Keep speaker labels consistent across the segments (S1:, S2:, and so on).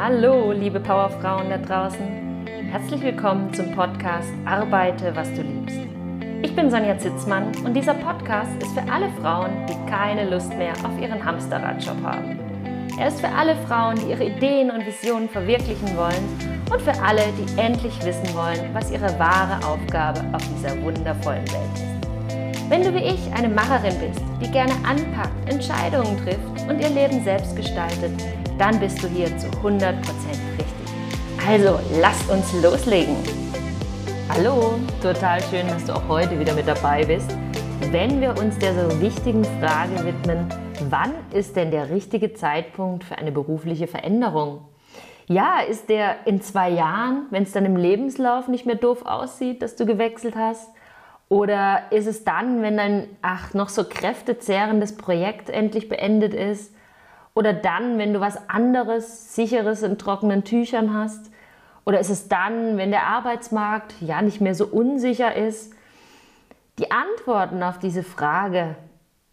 S1: Hallo, liebe Powerfrauen da draußen. Herzlich willkommen zum Podcast Arbeite, was du liebst. Ich bin Sonja Zitzmann und dieser Podcast ist für alle Frauen, die keine Lust mehr auf ihren Hamsterradjob haben. Er ist für alle Frauen, die ihre Ideen und Visionen verwirklichen wollen und für alle, die endlich wissen wollen, was ihre wahre Aufgabe auf dieser wundervollen Welt ist. Wenn du wie ich eine Macherin bist, die gerne anpackt, Entscheidungen trifft und ihr Leben selbst gestaltet, dann bist du hier zu 100% richtig. Also, lasst uns loslegen. Hallo, total schön, dass du auch heute wieder mit dabei bist. Wenn wir uns der so wichtigen Frage widmen, wann ist denn der richtige Zeitpunkt für eine berufliche Veränderung? Ja, ist der in zwei Jahren, wenn es dann im Lebenslauf nicht mehr doof aussieht, dass du gewechselt hast? Oder ist es dann, wenn dein ach noch so kräftezehrendes Projekt endlich beendet ist? Oder dann, wenn du was anderes, sicheres in trockenen Tüchern hast? Oder ist es dann, wenn der Arbeitsmarkt ja nicht mehr so unsicher ist? Die Antworten auf diese Frage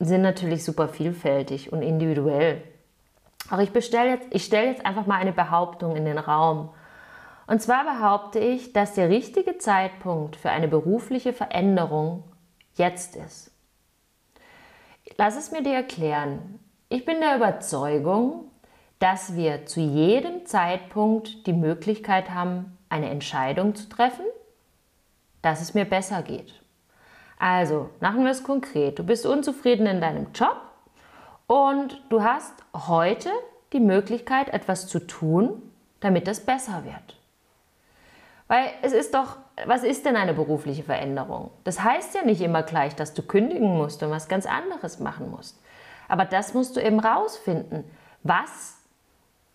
S1: sind natürlich super vielfältig und individuell. Aber ich, ich stelle jetzt einfach mal eine Behauptung in den Raum. Und zwar behaupte ich, dass der richtige Zeitpunkt für eine berufliche Veränderung jetzt ist. Lass es mir dir erklären. Ich bin der Überzeugung, dass wir zu jedem Zeitpunkt die Möglichkeit haben, eine Entscheidung zu treffen, dass es mir besser geht. Also, machen wir es konkret. Du bist unzufrieden in deinem Job und du hast heute die Möglichkeit, etwas zu tun, damit es besser wird. Weil es ist doch, was ist denn eine berufliche Veränderung? Das heißt ja nicht immer gleich, dass du kündigen musst und was ganz anderes machen musst. Aber das musst du eben rausfinden. Was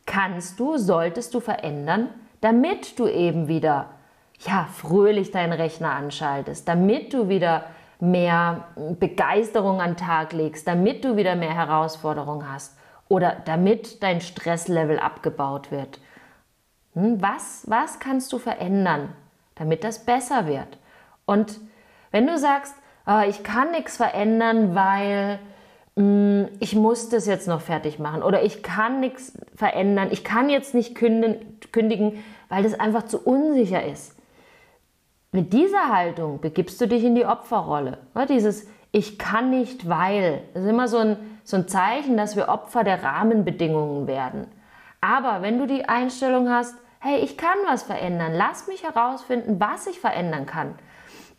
S1: kannst du, solltest du verändern, damit du eben wieder ja, fröhlich deinen Rechner anschaltest, damit du wieder mehr Begeisterung an den Tag legst, damit du wieder mehr Herausforderungen hast oder damit dein Stresslevel abgebaut wird. Hm, was, was kannst du verändern, damit das besser wird? Und wenn du sagst, oh, ich kann nichts verändern, weil ich muss das jetzt noch fertig machen oder ich kann nichts verändern, ich kann jetzt nicht kündigen, weil das einfach zu unsicher ist. Mit dieser Haltung begibst du dich in die Opferrolle. Dieses Ich kann nicht, weil. Das ist immer so ein, so ein Zeichen, dass wir Opfer der Rahmenbedingungen werden. Aber wenn du die Einstellung hast, hey, ich kann was verändern, lass mich herausfinden, was ich verändern kann,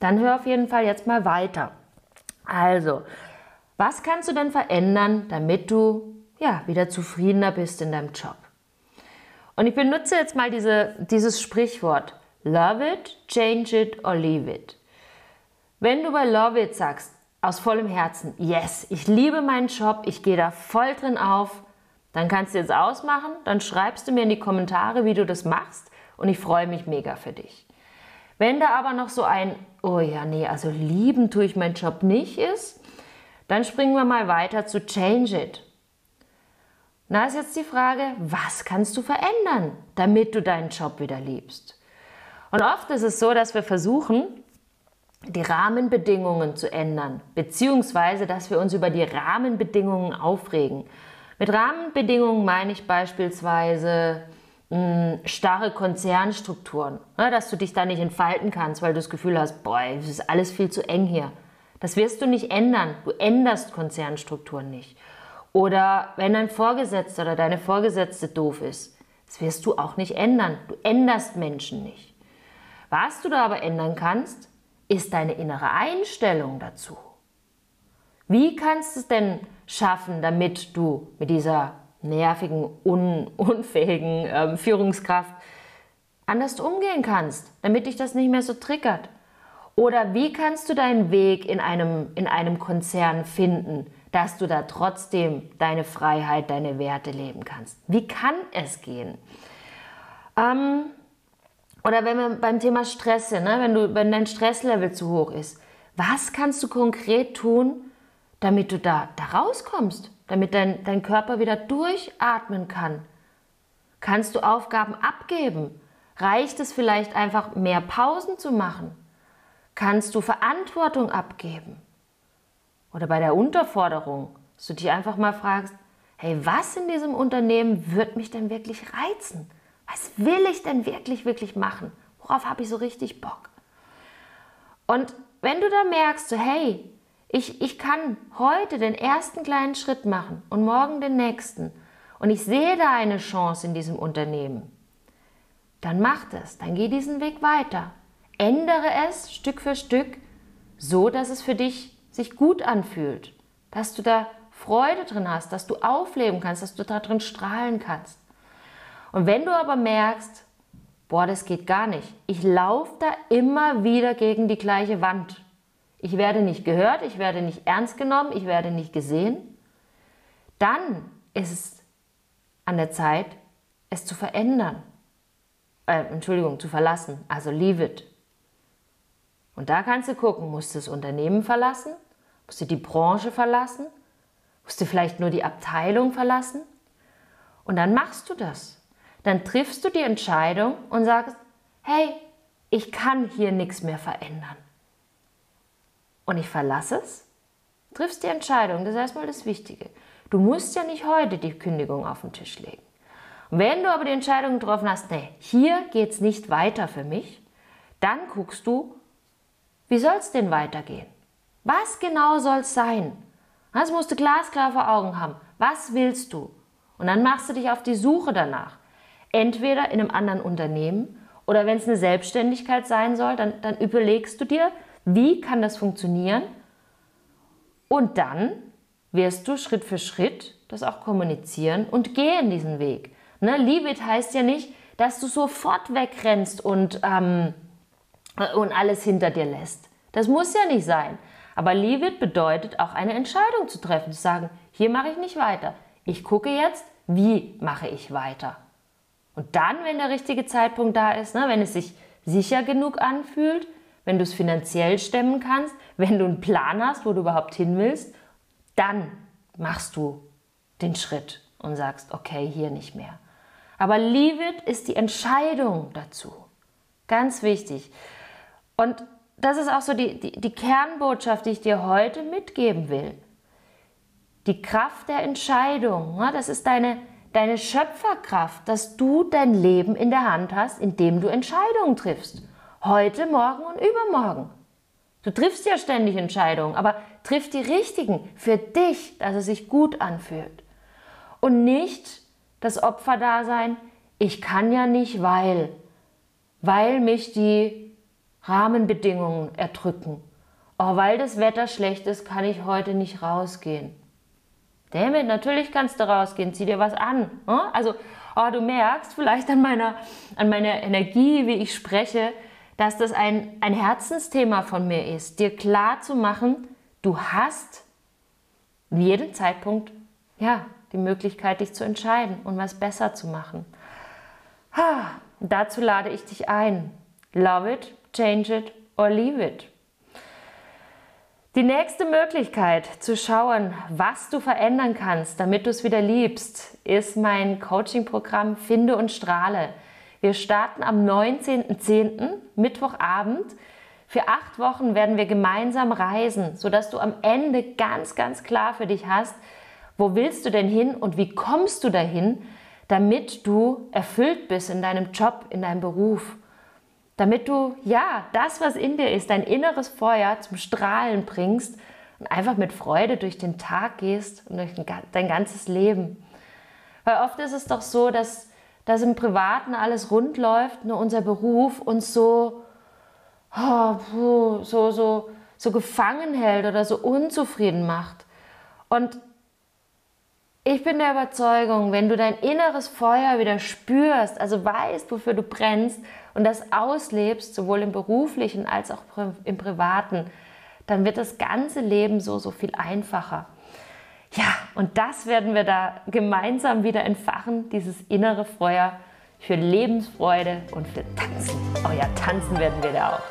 S1: dann hör auf jeden Fall jetzt mal weiter. Also, was kannst du denn verändern, damit du ja, wieder zufriedener bist in deinem Job? Und ich benutze jetzt mal diese, dieses Sprichwort. Love it, change it or leave it. Wenn du bei Love it sagst, aus vollem Herzen, yes, ich liebe meinen Job, ich gehe da voll drin auf, dann kannst du jetzt ausmachen, dann schreibst du mir in die Kommentare, wie du das machst und ich freue mich mega für dich. Wenn da aber noch so ein, oh ja, nee, also lieben tue ich meinen Job nicht ist, dann springen wir mal weiter zu Change It. Na ist jetzt die Frage, was kannst du verändern, damit du deinen Job wieder liebst? Und oft ist es so, dass wir versuchen, die Rahmenbedingungen zu ändern, beziehungsweise dass wir uns über die Rahmenbedingungen aufregen. Mit Rahmenbedingungen meine ich beispielsweise mh, hm, starre Konzernstrukturen, ne, dass du dich da nicht entfalten kannst, weil du das Gefühl hast, boah, es ist alles viel zu eng hier. Das wirst du nicht ändern. Du änderst Konzernstrukturen nicht. Oder wenn dein Vorgesetzter oder deine Vorgesetzte doof ist, das wirst du auch nicht ändern. Du änderst Menschen nicht. Was du da aber ändern kannst, ist deine innere Einstellung dazu. Wie kannst du es denn schaffen, damit du mit dieser nervigen, un unfähigen ähm, Führungskraft anders umgehen kannst, damit dich das nicht mehr so triggert? Oder wie kannst du deinen Weg in einem, in einem Konzern finden, dass du da trotzdem deine Freiheit, deine Werte leben kannst? Wie kann es gehen? Ähm, oder wenn wir beim Thema Stress sind, ne? wenn, du, wenn dein Stresslevel zu hoch ist, was kannst du konkret tun, damit du da, da rauskommst, damit dein, dein Körper wieder durchatmen kann? Kannst du Aufgaben abgeben? Reicht es vielleicht einfach, mehr Pausen zu machen? Kannst du Verantwortung abgeben. Oder bei der Unterforderung, dass du dich einfach mal fragst, hey, was in diesem Unternehmen wird mich denn wirklich reizen? Was will ich denn wirklich, wirklich machen? Worauf habe ich so richtig Bock? Und wenn du da merkst, so hey, ich, ich kann heute den ersten kleinen Schritt machen und morgen den nächsten und ich sehe da eine Chance in diesem Unternehmen, dann mach das, dann geh diesen Weg weiter. Ändere es Stück für Stück, so dass es für dich sich gut anfühlt, dass du da Freude drin hast, dass du aufleben kannst, dass du da drin strahlen kannst. Und wenn du aber merkst, boah, das geht gar nicht, ich laufe da immer wieder gegen die gleiche Wand. Ich werde nicht gehört, ich werde nicht ernst genommen, ich werde nicht gesehen, dann ist es an der Zeit, es zu verändern. Äh, Entschuldigung, zu verlassen. Also leave it. Und da kannst du gucken, musst du das Unternehmen verlassen? Musst du die Branche verlassen? Musst du vielleicht nur die Abteilung verlassen? Und dann machst du das. Dann triffst du die Entscheidung und sagst, hey, ich kann hier nichts mehr verändern. Und ich verlasse es, triffst die Entscheidung, das ist erstmal das Wichtige. Du musst ja nicht heute die Kündigung auf den Tisch legen. Und wenn du aber die Entscheidung getroffen hast, nee, hier geht es nicht weiter für mich, dann guckst du, wie soll es denn weitergehen? Was genau soll es sein? Das musst du glasklar vor Augen haben. Was willst du? Und dann machst du dich auf die Suche danach. Entweder in einem anderen Unternehmen oder wenn es eine Selbstständigkeit sein soll, dann, dann überlegst du dir, wie kann das funktionieren? Und dann wirst du Schritt für Schritt das auch kommunizieren und gehen diesen Weg. Ne? Leave heißt ja nicht, dass du sofort wegrennst und, ähm, und alles hinter dir lässt. Das muss ja nicht sein. Aber Leave it bedeutet auch eine Entscheidung zu treffen, zu sagen, hier mache ich nicht weiter. Ich gucke jetzt, wie mache ich weiter. Und dann, wenn der richtige Zeitpunkt da ist, ne, wenn es sich sicher genug anfühlt, wenn du es finanziell stemmen kannst, wenn du einen Plan hast, wo du überhaupt hin willst, dann machst du den Schritt und sagst, okay, hier nicht mehr. Aber Leave It ist die Entscheidung dazu. Ganz wichtig. Und das ist auch so die, die, die Kernbotschaft, die ich dir heute mitgeben will. Die Kraft der Entscheidung, ne? das ist deine, deine Schöpferkraft, dass du dein Leben in der Hand hast, indem du Entscheidungen triffst. Heute, morgen und übermorgen. Du triffst ja ständig Entscheidungen, aber triff die richtigen für dich, dass es sich gut anfühlt. Und nicht das Opferdasein, ich kann ja nicht, weil, weil mich die Rahmenbedingungen erdrücken. Oh, weil das Wetter schlecht ist, kann ich heute nicht rausgehen. Damit, natürlich kannst du rausgehen, zieh dir was an. Ne? Also, oh, du merkst vielleicht an meiner, an meiner Energie, wie ich spreche, dass das ein, ein Herzensthema von mir ist, dir klar zu machen, du hast jeden Zeitpunkt ja, die Möglichkeit, dich zu entscheiden und was besser zu machen. Ha, dazu lade ich dich ein. Love it, change it or leave it. Die nächste Möglichkeit zu schauen, was du verändern kannst, damit du es wieder liebst, ist mein Coaching-Programm Finde und Strahle. Wir starten am 19.10. Mittwochabend. Für acht Wochen werden wir gemeinsam reisen, sodass du am Ende ganz, ganz klar für dich hast, wo willst du denn hin und wie kommst du dahin, damit du erfüllt bist in deinem Job, in deinem Beruf. Damit du, ja, das, was in dir ist, dein inneres Feuer zum Strahlen bringst und einfach mit Freude durch den Tag gehst und durch dein ganzes Leben. Weil oft ist es doch so, dass, dass im Privaten alles rund läuft, nur unser Beruf uns so, oh, so, so, so gefangen hält oder so unzufrieden macht. Und ich bin der Überzeugung, wenn du dein inneres Feuer wieder spürst, also weißt, wofür du brennst und das auslebst, sowohl im beruflichen als auch im privaten, dann wird das ganze Leben so, so viel einfacher. Ja, und das werden wir da gemeinsam wieder entfachen, dieses innere Feuer für Lebensfreude und für Tanzen. Oh ja, tanzen werden wir da auch.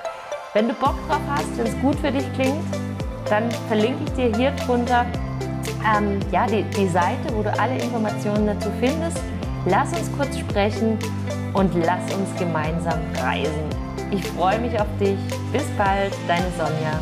S1: Wenn du Bock drauf hast, wenn es gut für dich klingt, dann verlinke ich dir hier drunter ähm, ja, die, die Seite, wo du alle Informationen dazu findest. Lass uns kurz sprechen und lass uns gemeinsam reisen. Ich freue mich auf dich. Bis bald, deine Sonja.